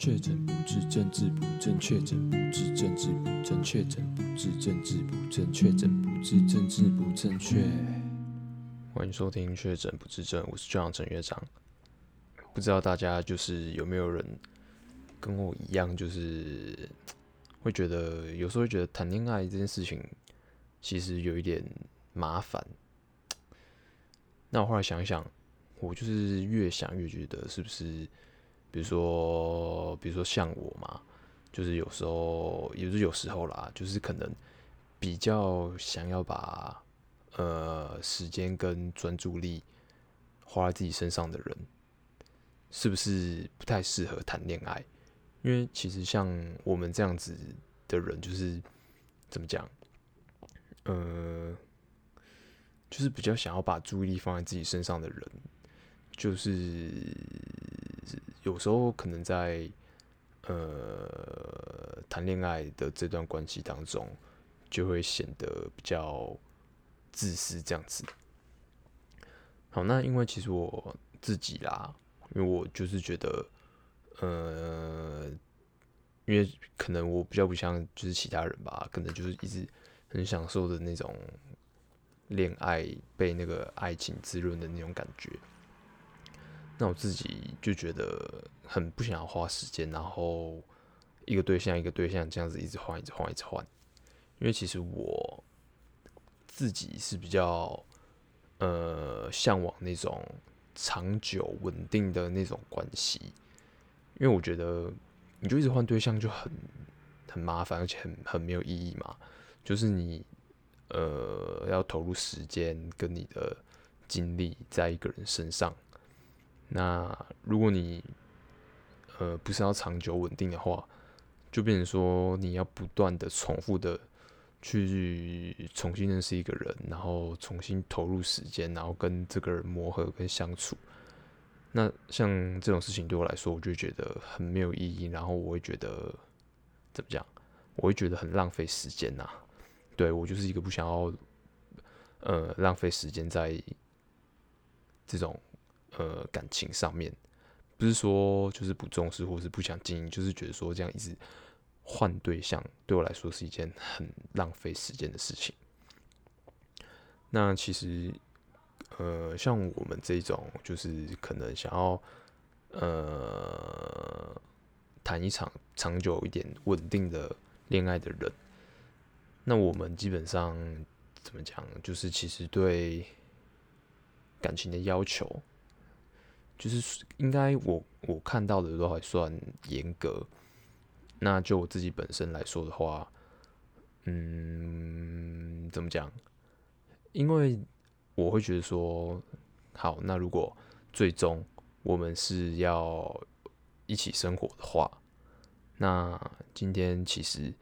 确诊不治，政治不正确；确诊不治，政治不正确；确诊不治，政治不正确；确诊不治，政治不正确。欢迎收听《确诊不治症》，我是队长陈乐章。不知道大家就是有没有人跟我一样，就是会觉得有时候会觉得谈恋爱这件事情其实有一点麻烦。那我后来想想，我就是越想越觉得是不是？比如说，比如说像我嘛，就是有时候，也是有时候啦，就是可能比较想要把呃时间跟专注力花在自己身上的人，是不是不太适合谈恋爱？因为其实像我们这样子的人，就是怎么讲，呃，就是比较想要把注意力放在自己身上的人，就是。有时候可能在呃谈恋爱的这段关系当中，就会显得比较自私这样子。好，那因为其实我自己啦，因为我就是觉得，呃，因为可能我比较不像就是其他人吧，可能就是一直很享受的那种恋爱被那个爱情滋润的那种感觉。那我自己就觉得很不想要花时间，然后一个对象一个对象这样子一直换，一直换，一直换。因为其实我自己是比较呃向往那种长久稳定的那种关系，因为我觉得你就一直换对象就很很麻烦，而且很很没有意义嘛。就是你呃要投入时间跟你的精力在一个人身上。那如果你呃不是要长久稳定的话，就变成说你要不断的重复的去重新认识一个人，然后重新投入时间，然后跟这个人磨合跟相处。那像这种事情对我来说，我就觉得很没有意义，然后我会觉得怎么讲？我会觉得很浪费时间呐。对，我就是一个不想要呃浪费时间在这种。呃，感情上面不是说就是不重视，或是不想经营，就是觉得说这样一直换对象，对我来说是一件很浪费时间的事情。那其实，呃，像我们这种就是可能想要呃谈一场长久一点、稳定的恋爱的人，那我们基本上怎么讲，就是其实对感情的要求。就是应该我我看到的都还算严格，那就我自己本身来说的话，嗯，怎么讲？因为我会觉得说，好，那如果最终我们是要一起生活的话，那今天其实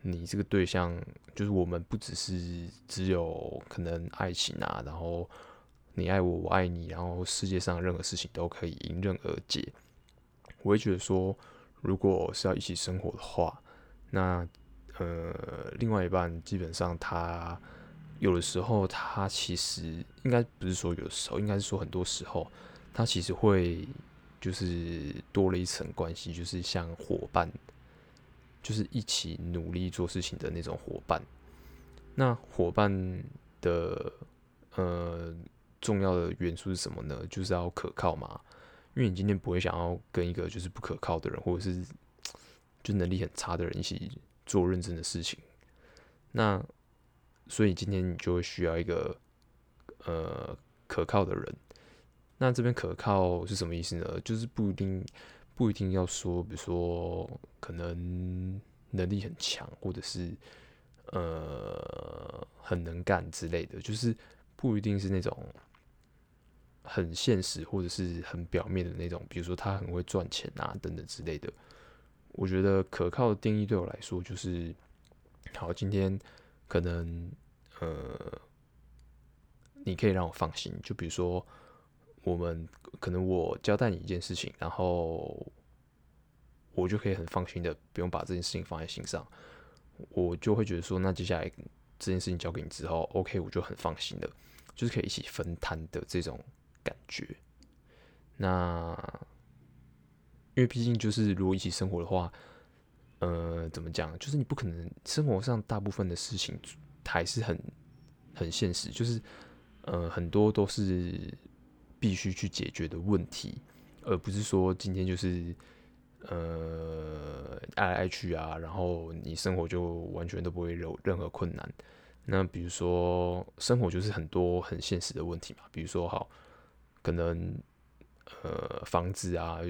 你这个对象就是我们不只是只有可能爱情啊，然后。你爱我，我爱你，然后世界上任何事情都可以迎刃而解。我会觉得说，如果是要一起生活的话，那呃，另外一半基本上他有的时候他其实应该不是说有的时候，应该是说很多时候他其实会就是多了一层关系，就是像伙伴，就是一起努力做事情的那种伙伴。那伙伴的呃。重要的元素是什么呢？就是要可靠嘛。因为你今天不会想要跟一个就是不可靠的人，或者是就能力很差的人一起做认真的事情。那所以今天你就会需要一个呃可靠的人。那这边可靠是什么意思呢？就是不一定不一定要说，比如说可能能力很强，或者是呃很能干之类的，就是不一定是那种。很现实或者是很表面的那种，比如说他很会赚钱啊等等之类的。我觉得可靠的定义对我来说就是，好，今天可能呃，你可以让我放心。就比如说，我们可能我交代你一件事情，然后我就可以很放心的不用把这件事情放在心上，我就会觉得说，那接下来这件事情交给你之后，OK，我就很放心的，就是可以一起分摊的这种。感觉，那因为毕竟就是如果一起生活的话，呃，怎么讲？就是你不可能生活上大部分的事情还是很很现实，就是呃很多都是必须去解决的问题，而不是说今天就是呃爱来爱去啊，然后你生活就完全都不会有任何困难。那比如说生活就是很多很现实的问题嘛，比如说好可能呃房子啊，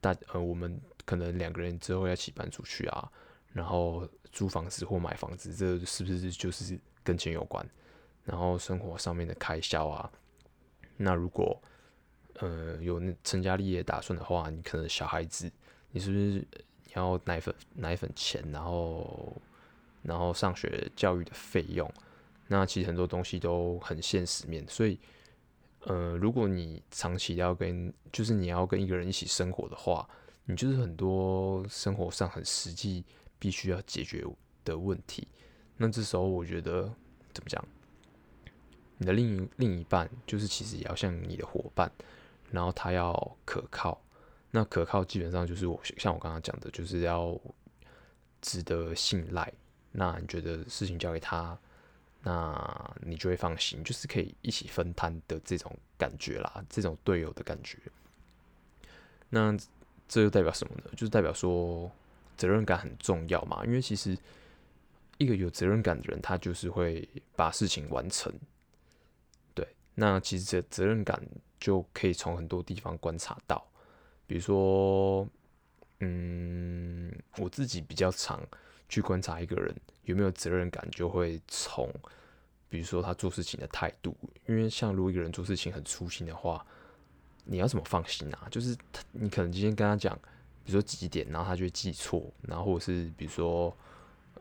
大呃我们。可能两个人之后要一起搬出去啊，然后租房子或买房子，这是不是就是跟钱有关？然后生活上面的开销啊，那如果呃有成家立业打算的话，你可能小孩子，你是不是要奶粉奶粉钱，然后然后上学教育的费用？那其实很多东西都很现实面，所以呃，如果你长期要跟就是你要跟一个人一起生活的话。你就是很多生活上很实际必须要解决的问题，那这时候我觉得怎么讲？你的另一另一半就是其实也要像你的伙伴，然后他要可靠。那可靠基本上就是我像我刚刚讲的，就是要值得信赖。那你觉得事情交给他，那你就会放心，就是可以一起分摊的这种感觉啦，这种队友的感觉。那。这就代表什么呢？就是代表说责任感很重要嘛。因为其实一个有责任感的人，他就是会把事情完成。对，那其实这责任感就可以从很多地方观察到，比如说，嗯，我自己比较常去观察一个人有没有责任感，就会从比如说他做事情的态度。因为像如果一个人做事情很粗心的话，你要怎么放心啊？就是他，你可能今天跟他讲，比如说几点，然后他就记错，然后或者是比如说，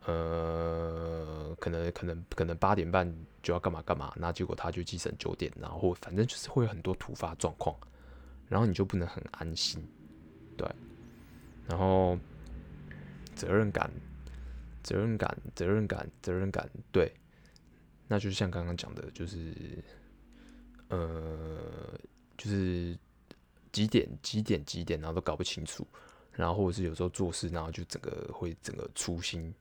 呃，可能可能可能八点半就要干嘛干嘛，那结果他就记成九点，然后反正就是会有很多突发状况，然后你就不能很安心，对，然后责任感，责任感，责任感，责任感，对，那就是像刚刚讲的，就是，呃。就是几点几点几点，然后都搞不清楚，然后或者是有时候做事，然后就整个会整个粗心。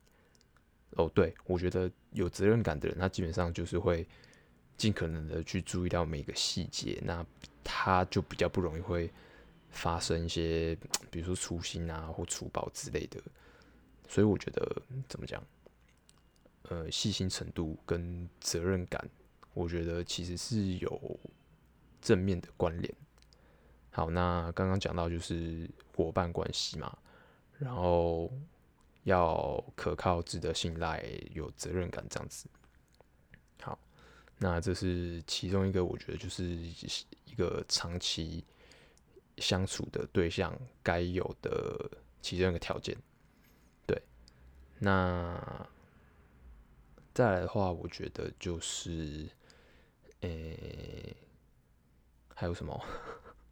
哦，对，我觉得有责任感的人，他基本上就是会尽可能的去注意到每个细节，那他就比较不容易会发生一些，比如说粗心啊或粗暴之类的。所以我觉得怎么讲，呃，细心程度跟责任感，我觉得其实是有。正面的关联。好，那刚刚讲到就是伙伴关系嘛，然后要可靠、值得信赖、有责任感这样子。好，那这是其中一个，我觉得就是一个长期相处的对象该有的其中一个条件。那再来的话，我觉得就是，诶、还有什么？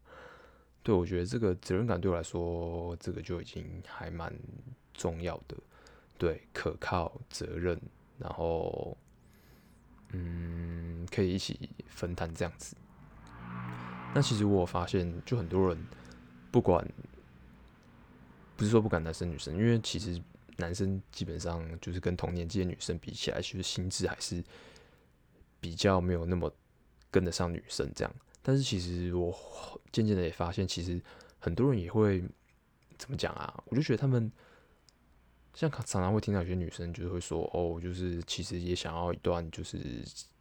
对，我觉得这个责任感对我来说，这个就已经还蛮重要的。对，可靠、责任，然后，嗯，可以一起分担这样子。那其实我发现，就很多人不管，不是说不管男生女生，因为其实男生基本上就是跟同年纪的女生比起来，其实心智还是比较没有那么跟得上女生这样。但是其实我渐渐的也发现，其实很多人也会怎么讲啊？我就觉得他们像常常会听到有些女生就会说，哦，就是其实也想要一段就是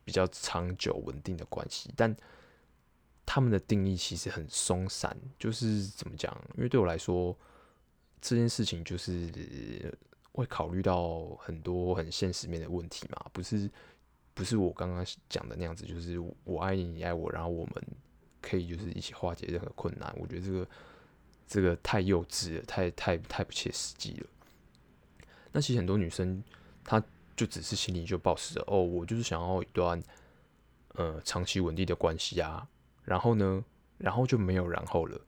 比较长久稳定的关系，但他们的定义其实很松散，就是怎么讲？因为对我来说，这件事情就是会考虑到很多很现实面的问题嘛，不是。不是我刚刚讲的那样子，就是我爱你，你爱我，然后我们可以就是一起化解任何困难。我觉得这个这个太幼稚了，太太太不切实际了。那其实很多女生，她就只是心里就抱持着哦，我就是想要一段呃长期稳定的关系啊。然后呢，然后就没有然后了。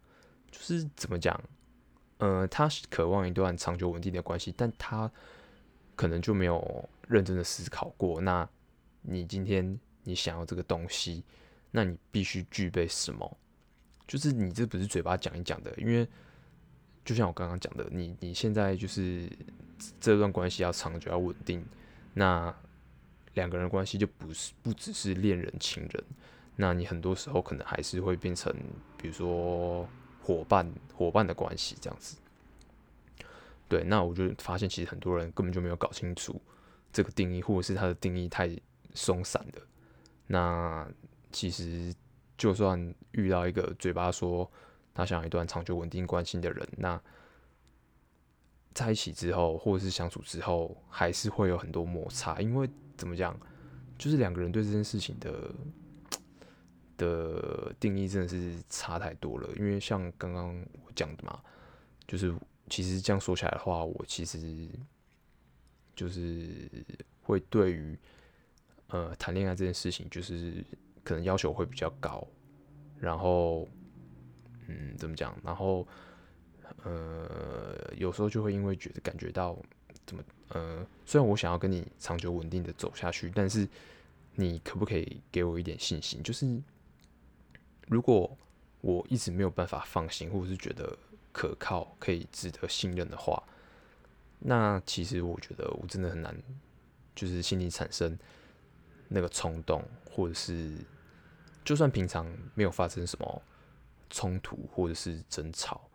就是怎么讲？呃，他渴望一段长久稳定的关系，但他可能就没有认真的思考过那。你今天你想要这个东西，那你必须具备什么？就是你这不是嘴巴讲一讲的，因为就像我刚刚讲的，你你现在就是这段关系要长久要稳定，那两个人关系就不是不只是恋人情人，那你很多时候可能还是会变成比如说伙伴伙伴的关系这样子。对，那我就发现其实很多人根本就没有搞清楚这个定义，或者是他的定义太松散了。那其实就算遇到一个嘴巴说他想要一段长久稳定关系的人，那在一起之后或者是相处之后，还是会有很多摩擦，因为怎么讲，就是两个人对这件事情的的定义真的是差太多了。因为像刚刚我讲的嘛，就是。其实这样说起来的话，我其实就是会对于呃谈恋爱这件事情，就是可能要求会比较高，然后嗯怎么讲，然后呃有时候就会因为觉得感觉到怎么呃，虽然我想要跟你长久稳定的走下去，但是你可不可以给我一点信心？就是如果我一直没有办法放心，或者是觉得。可靠、可以值得信任的话，那其实我觉得我真的很难，就是心里产生那个冲动，或者是就算平常没有发生什么冲突或者是争吵，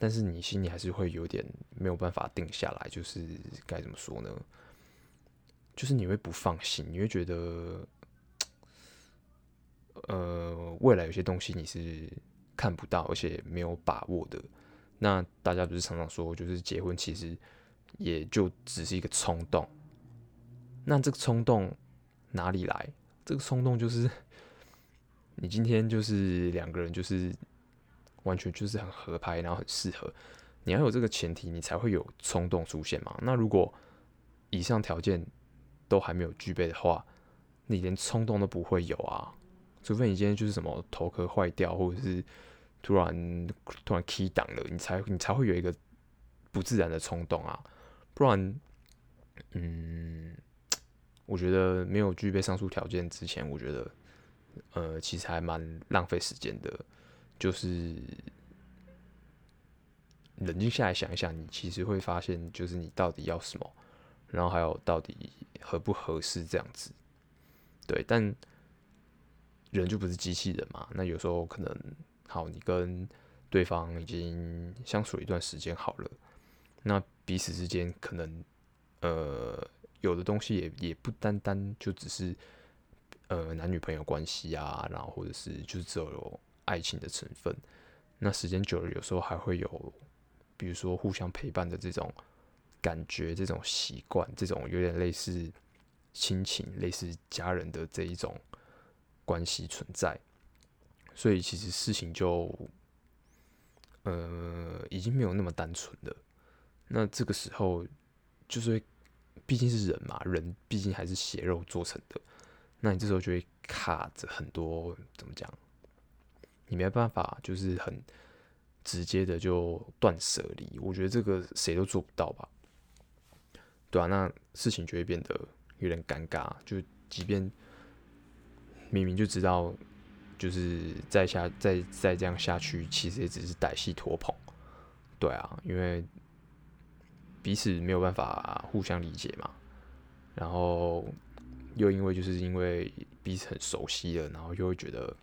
但是你心里还是会有点没有办法定下来，就是该怎么说呢？就是你会不放心，你会觉得，呃，未来有些东西你是看不到，而且没有把握的。那大家不是常常说，就是结婚其实也就只是一个冲动。那这个冲动哪里来？这个冲动就是你今天就是两个人就是完全就是很合拍，然后很适合。你要有这个前提，你才会有冲动出现嘛。那如果以上条件都还没有具备的话，你连冲动都不会有啊。除非你今天就是什么头壳坏掉，或者是。突然突然 key 档了，你才你才会有一个不自然的冲动啊，不然，嗯，我觉得没有具备上述条件之前，我觉得，呃，其实还蛮浪费时间的。就是冷静下来想一想，你其实会发现，就是你到底要什么，然后还有到底合不合适这样子。对，但人就不是机器人嘛，那有时候可能。好，你跟对方已经相处一段时间好了，那彼此之间可能呃有的东西也也不单单就只是呃男女朋友关系啊，然后或者是就只有爱情的成分，那时间久了，有时候还会有比如说互相陪伴的这种感觉、这种习惯、这种有点类似亲情、类似家人的这一种关系存在。所以其实事情就，呃，已经没有那么单纯了。那这个时候，就是毕竟是人嘛，人毕竟还是血肉做成的。那你这时候就会卡着很多，怎么讲？你没办法，就是很直接的就断舍离。我觉得这个谁都做不到吧？对啊，那事情就会变得有点尴尬。就即便明明就知道。就是再下再再这样下去，其实也只是歹戏拖棚，对啊，因为彼此没有办法互相理解嘛，然后又因为就是因为彼此很熟悉了，然后又会觉得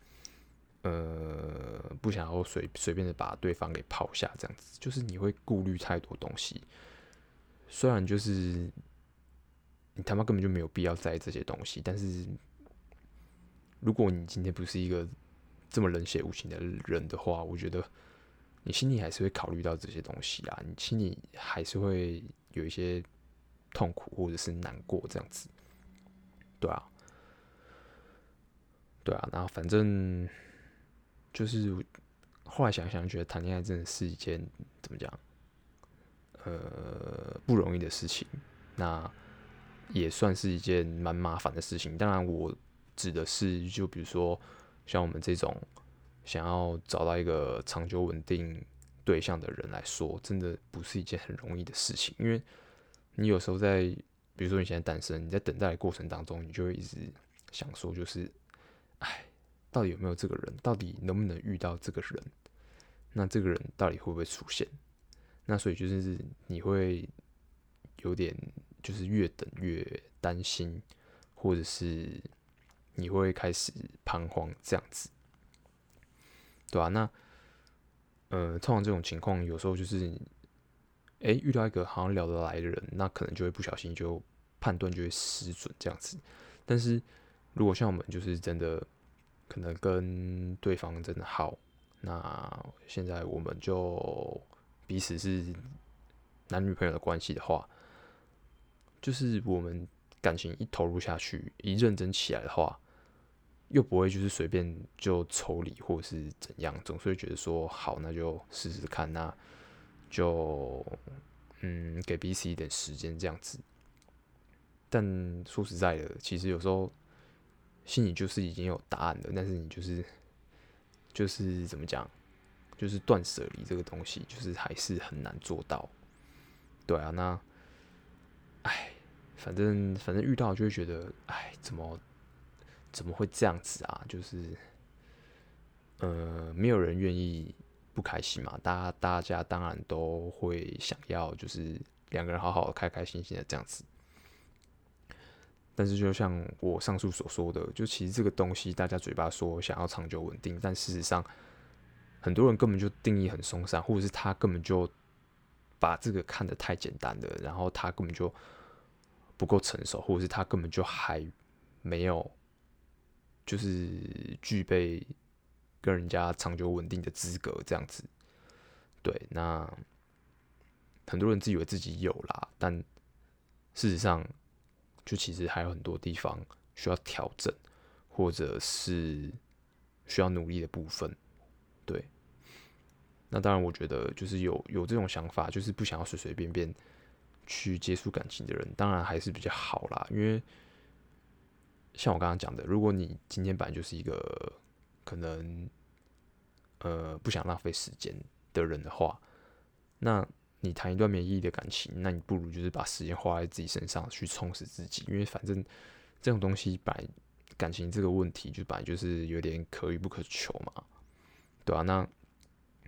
呃不想要随随便的把对方给抛下，这样子，就是你会顾虑太多东西，虽然就是你他妈根本就没有必要在意这些东西，但是。如果你今天不是一个这么冷血无情的人的话，我觉得你心里还是会考虑到这些东西啊，你心里还是会有一些痛苦或者是难过这样子，对啊，对啊，然后反正就是后来想想，觉得谈恋爱真的是一件怎么讲，呃，不容易的事情，那也算是一件蛮麻烦的事情。当然我。指的是，就比如说像我们这种想要找到一个长久稳定对象的人来说，真的不是一件很容易的事情。因为你有时候在，比如说你现在单身，你在等待的过程当中，你就会一直想说，就是，哎，到底有没有这个人？到底能不能遇到这个人？那这个人到底会不会出现？那所以就是你会有点就是越等越担心，或者是你会开始彷徨这样子，对吧、啊？那呃，通常这种情况有时候就是，哎、遇到一个好像聊得来的人，那可能就会不小心就判断就会失准这样子。但是如果像我们就是真的可能跟对方真的好，那现在我们就彼此是男女朋友的关系的话，就是我们感情一投入下去，一认真起来的话，又不会就是随便就抽离或是怎样，总是会觉得说好，那就试试看，那就嗯给彼此一点时间这样子。但说实在的，其实有时候心里就是已经有答案了，但是你就是。就是怎么讲，就是断舍离这个东西，就是还是很难做到。对啊，那，哎，反正反正遇到就会觉得，哎，怎么怎么会这样子啊？就是，呃，没有人愿意不开心嘛。大家大家当然都会想要，就是两个人好好开开心心的这样子。但是，就像我上述所说的，就其实这个东西，大家嘴巴说想要长久稳定，但事实上，很多人根本就定义很松散，或者是他根本就把这个看得太简单了，然后他根本就不够成熟，或者是他根本就还没有，就是具备跟人家长久稳定的资格这样子。对，那很多人自以为自己有啦，但事实上。就其实还有很多地方需要调整，或者是需要努力的部分。对，那当然，我觉得就是有有这种想法，就是不想要随随便便去接触感情的人，当然还是比较好啦。因为像我刚刚讲的，如果你今天本来就是一个可能呃不想浪费时间的人的话，那。你谈一段没意义的感情，那你不如就是把时间花在自己身上去充实自己，因为反正这种东西，本来感情这个问题就本来就是有点可遇不可求嘛，对啊，那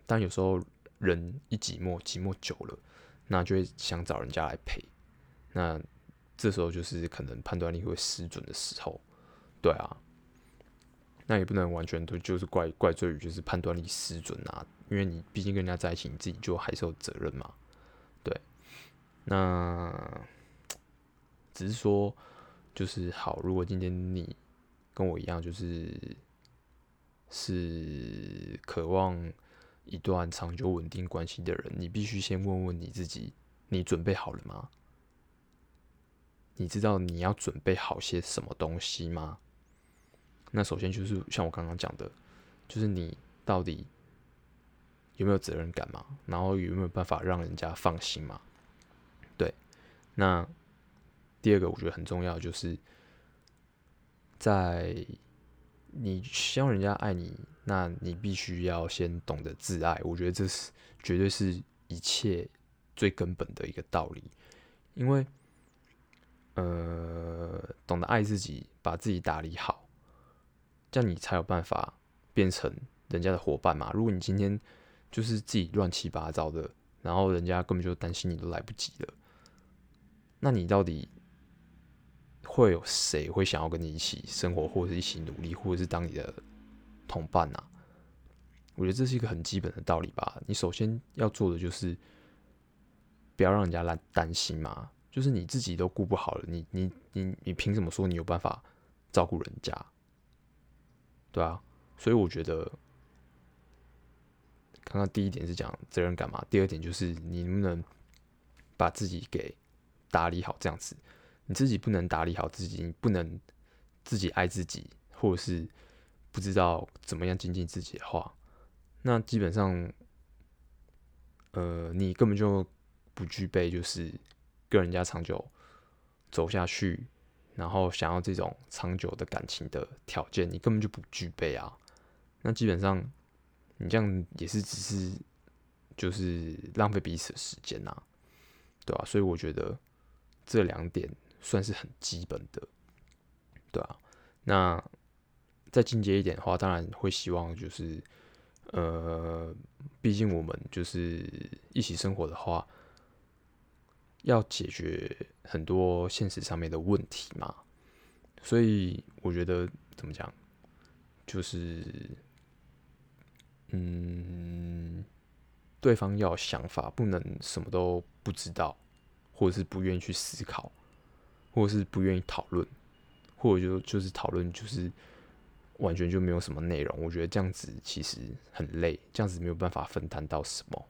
但有时候人一寂寞，寂寞久了，那就会想找人家来陪，那这时候就是可能判断力会失准的时候，对啊，那也不能完全都就是怪怪罪于就是判断力失准啊，因为你毕竟跟人家在一起，你自己就还是有责任嘛。对那只是说，就是好。如果今天你跟我一样，就是是渴望一段长久稳定关系的人，你必须先问问你自己：你准备好了吗？你知道你要准备好些什么东西吗？那首先就是像我刚刚讲的，就是你到底有没有责任感嘛？然后有没有办法让人家放心嘛？对那第二个我觉得很重要，就是在你希望人家爱你，那你必须要先懂得自爱。我觉得这是绝对是一切最根本的一个道理，因为呃，懂得爱自己，把自己打理好，这样你才有办法变成人家的伙伴嘛。如果你今天就是自己乱七八糟的，然后人家根本就担心你都来不及了。那你到底会有谁会想要跟你一起生活，或者是一起努力，或者是当你的同伴呢？我觉得这是一个很基本的道理吧。你首先要做的就是不要让人家来担心嘛。就是你自己都顾不好了，你你你你凭什么说你有办法照顾人家？对啊，所以我觉得刚刚第一点是讲责任感嘛，第二点就是你能不能把自己给。打理好这样子，你自己不能打理好自己，你不能自己爱自己，或者是不知道怎么样精进自己的话，那基本上，呃，你根本就不具备就是跟人家长久走下去，然后想要这种长久的感情的条件，你根本就不具备啊。那基本上，你这样也是只是就是浪费彼此的时间呐，对吧？所以我觉得。这两点算是很基本的，对啊。那再进阶一点的话，当然会希望就是，呃，毕竟我们就是一起生活的话，要解决很多现实上面的问题嘛，所以我觉得怎么讲，就是嗯，对方要有想法，不能什么都不知道，或者是不愿意去思考，或者是不愿意讨论，或者就就是讨论就是。完全就没有什么内容，我觉得这样子其实很累，这样子没有办法分担到什么。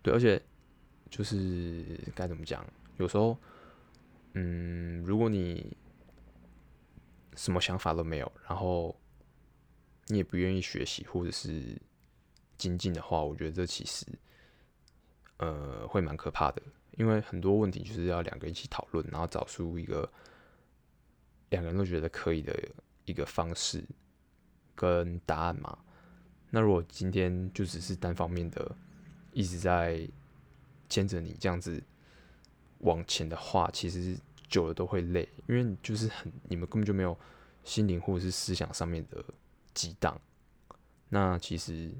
对，而且就是该怎么讲？有时候，嗯，如果你什么想法都没有，然后你也不愿意学习或者是精进的话，我觉得这其实呃会蛮可怕的，因为很多问题就是要两个一起讨论，然后找出一个两个人都觉得可以的。一个方式跟答案嘛，那如果今天就只是单方面的一直在牵着你这样子往前的话，其实久了都会累，因为就是很你们根本就没有心灵或者是思想上面的激荡。那其实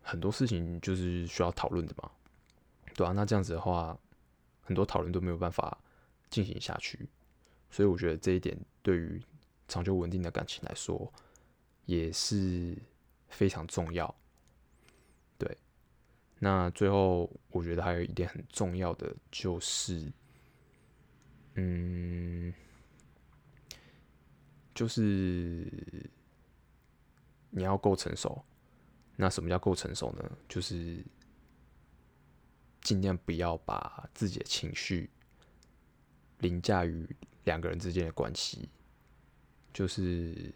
很多事情就是需要讨论的嘛，对啊，那这样子的话，很多讨论都没有办法进行下去。所以我觉得这一点对于长久稳定的感情来说也是非常重要。那最后我觉得还有一点很重要的就是，嗯，就是你要够成熟。那什么叫够成熟呢？就是尽量不要把自己的情绪凌驾于。两个人之间的关系，就是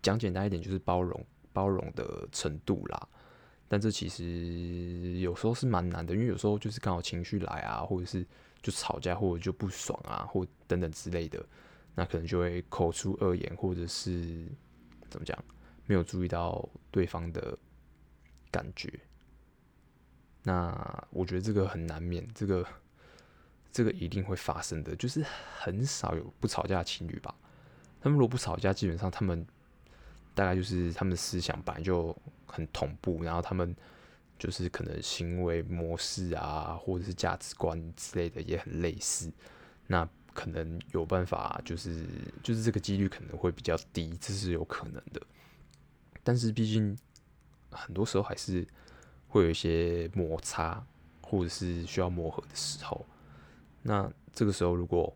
讲简单一点，就是包容包容的程度啦。但这其实有时候是蛮难的，因为有时候就是刚好情绪来啊，或者是就吵架，或者就不爽啊，或等等之类的，那可能就会口出恶言，或者是怎么讲，没有注意到对方的感觉。那我觉得这个很难免，这个。这个一定会发生的，就是很少有不吵架的情侣吧。他们如果不吵架，基本上他们大概就是他们的思想本来就很同步，然后他们就是可能行为模式啊，或者是价值观之类的也很类似。那可能有办法，就是就是这个几率可能会比较低，这是有可能的。但是毕竟很多时候还是会有一些摩擦，或者是需要磨合的时候。那这个时候，如果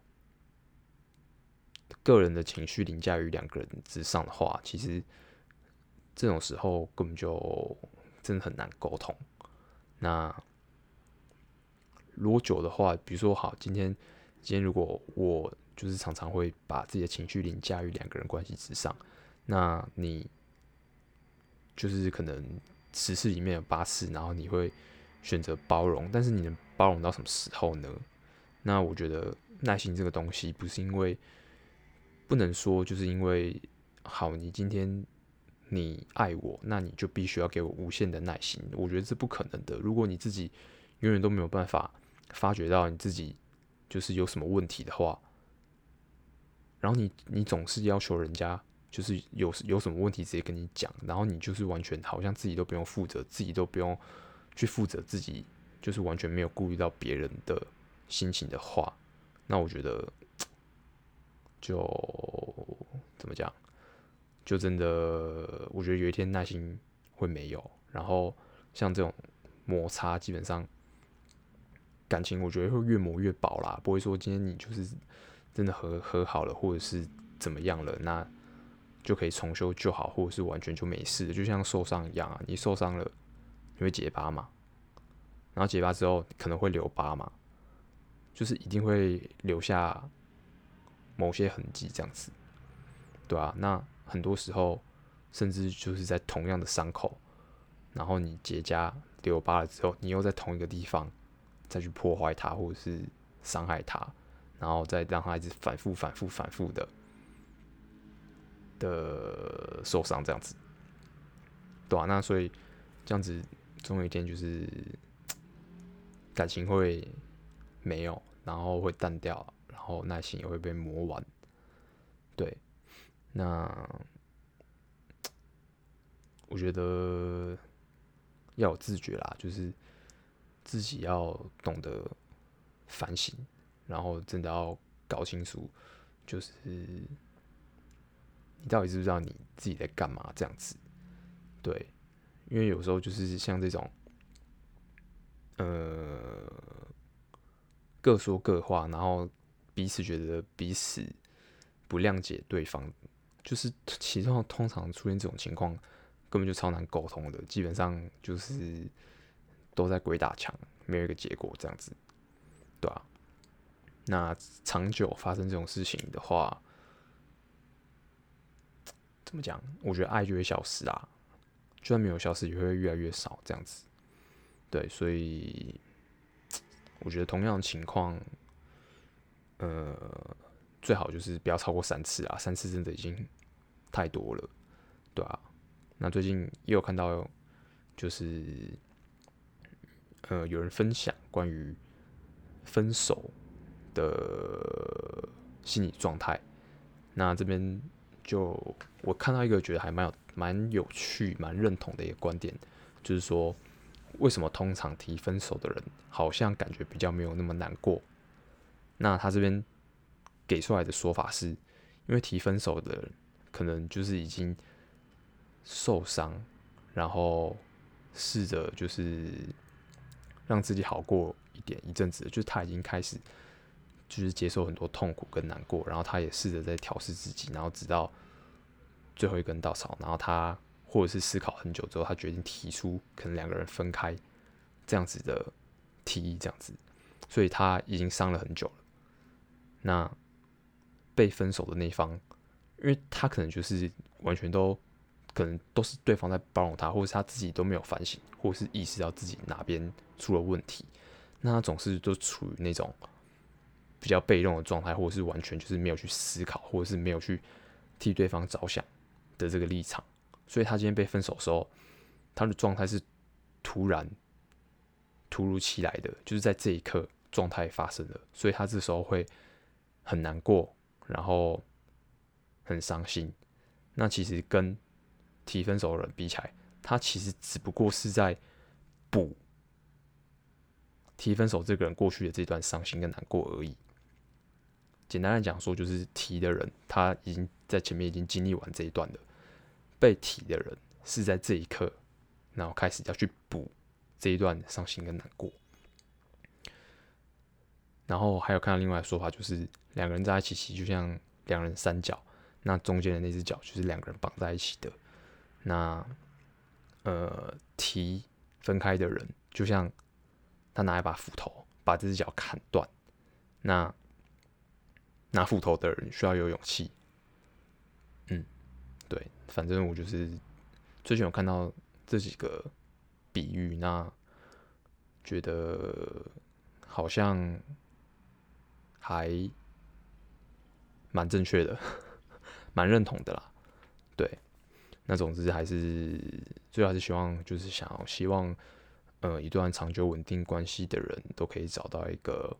个人的情绪凌驾于两个人之上的话，其实这种时候根本就真的很难沟通。那如果久的话，比如说好，今天今天如果我就是常常会把自己的情绪凌驾于两个人关系之上，那你就是可能十次里面有八次，然后你会选择包容，但是你能包容到什么时候呢？那我觉得耐心这个东西不是因为不能说，就是因为好，你今天你爱我，那你就必须要给我无限的耐心。我觉得这不可能的。如果你自己永远都没有办法发觉到你自己就是有什么问题的话，然后你你总是要求人家就是有有什么问题直接跟你讲，然后你就是完全好像自己都不用负责，自己都不用去负责自己，就是完全没有顾虑到别人的。心情的话，那我觉得就怎么讲，就真的，我觉得有一天耐心会没有。然后像这种摩擦，基本上感情我觉得会越磨越薄啦，不会说今天你就是真的和和好了，或者是怎么样了，那就可以重修旧好，或者是完全就没事。就像受伤一样啊，你受伤了，你会结疤嘛，然后结疤之后可能会留疤嘛。就是一定会留下某些痕迹，这样子，对啊，那很多时候，甚至就是在同样的伤口，然后你结痂留疤了之后，你又在同一个地方再去破坏它，或者是伤害它，然后再让它一直反复、反复、反复的的受伤，这样子，对啊，那所以这样子，总有一天就是感情会。没有，然后会淡掉，然然后耐心也会被磨完。对，那我觉得要有自觉啦，就是自己要懂得反省，然后真的要搞清楚，就是你到底知不知道你自己在干嘛这样子。对，因为有时候就是像这种，呃，各说各话，然后彼此觉得彼此不谅解对方，就是其中通常出现这种情况，根本就超难沟通的，基本上就是都在鬼打墙，没有一个结果这样子，对吧？那长久发生这种事情的话，怎么讲？我觉得爱就会消失啊。就算没有消失，也会越来越少这样子。对，所以我觉得同样的情况，呃，最好就是不要超过三次啊，三次真的已经太多了，对啊。那最近也有看到，就是呃，有人分享关于分手的心理状态。那这边就我看到一个，觉得还蛮有。蛮有趣、蛮认同的一个观点，就是说，为什么通常提分手的人好像感觉比较没有那么难过？那他这边给出来的说法是，因为提分手的可能就是已经受伤，然后试着就是让自己好过一点一阵子，就是他已经开始就是接受很多痛苦跟难过，然后他也试着在调试自己，然后直到。最后一根稻草，然后他或者是思考很久之后，他决定提出可能两个人分开这样子的提议，这样子，所以他已经伤了很久了。那被分手的那方，因为他可能就是完全都可能都是对方在包容他，或者是他自己都没有反省，或者是意识到自己哪边出了问题，那他总是都处于那种比较被动的状态，或者是完全就是没有去思考，或者是没有去替对方着想。的这个立场，所以他今天被分手的时候，他的状态是突然、突如其来的，就是在这一刻状态发生了，所以他这时候会很难过，然后很伤心。那其实跟提分手的人比起来，他其实只不过是在补提分手这个人过去的这段伤心跟难过而已。简单来讲说，就是提的人他已经在前面已经经历完这一段了。被提的人是在这一刻，然后开始要去补这一段伤心跟难过。然后还有看到另外的说法，就是两个人在一起骑就像两人三角，那中间的那只脚就是两个人绑在一起的。那呃，提分开的人就像他拿一把斧头把这只脚砍断。那拿斧头的人需要有勇气。嗯。对，反正我就是最近有看到这几个比喻，那觉得好像还蛮正确的，蛮认同的啦。对，那总之还是最后还是希望，就是想要希望，呃，一段长久稳定关系的人都可以找到一个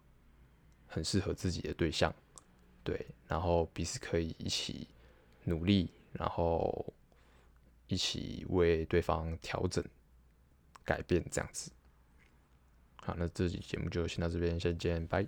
很适合自己的对象，对，然后彼此可以一起努力。然后一起为对方调整、改变，这样子。好，那这期节目就先到这边，再见，拜。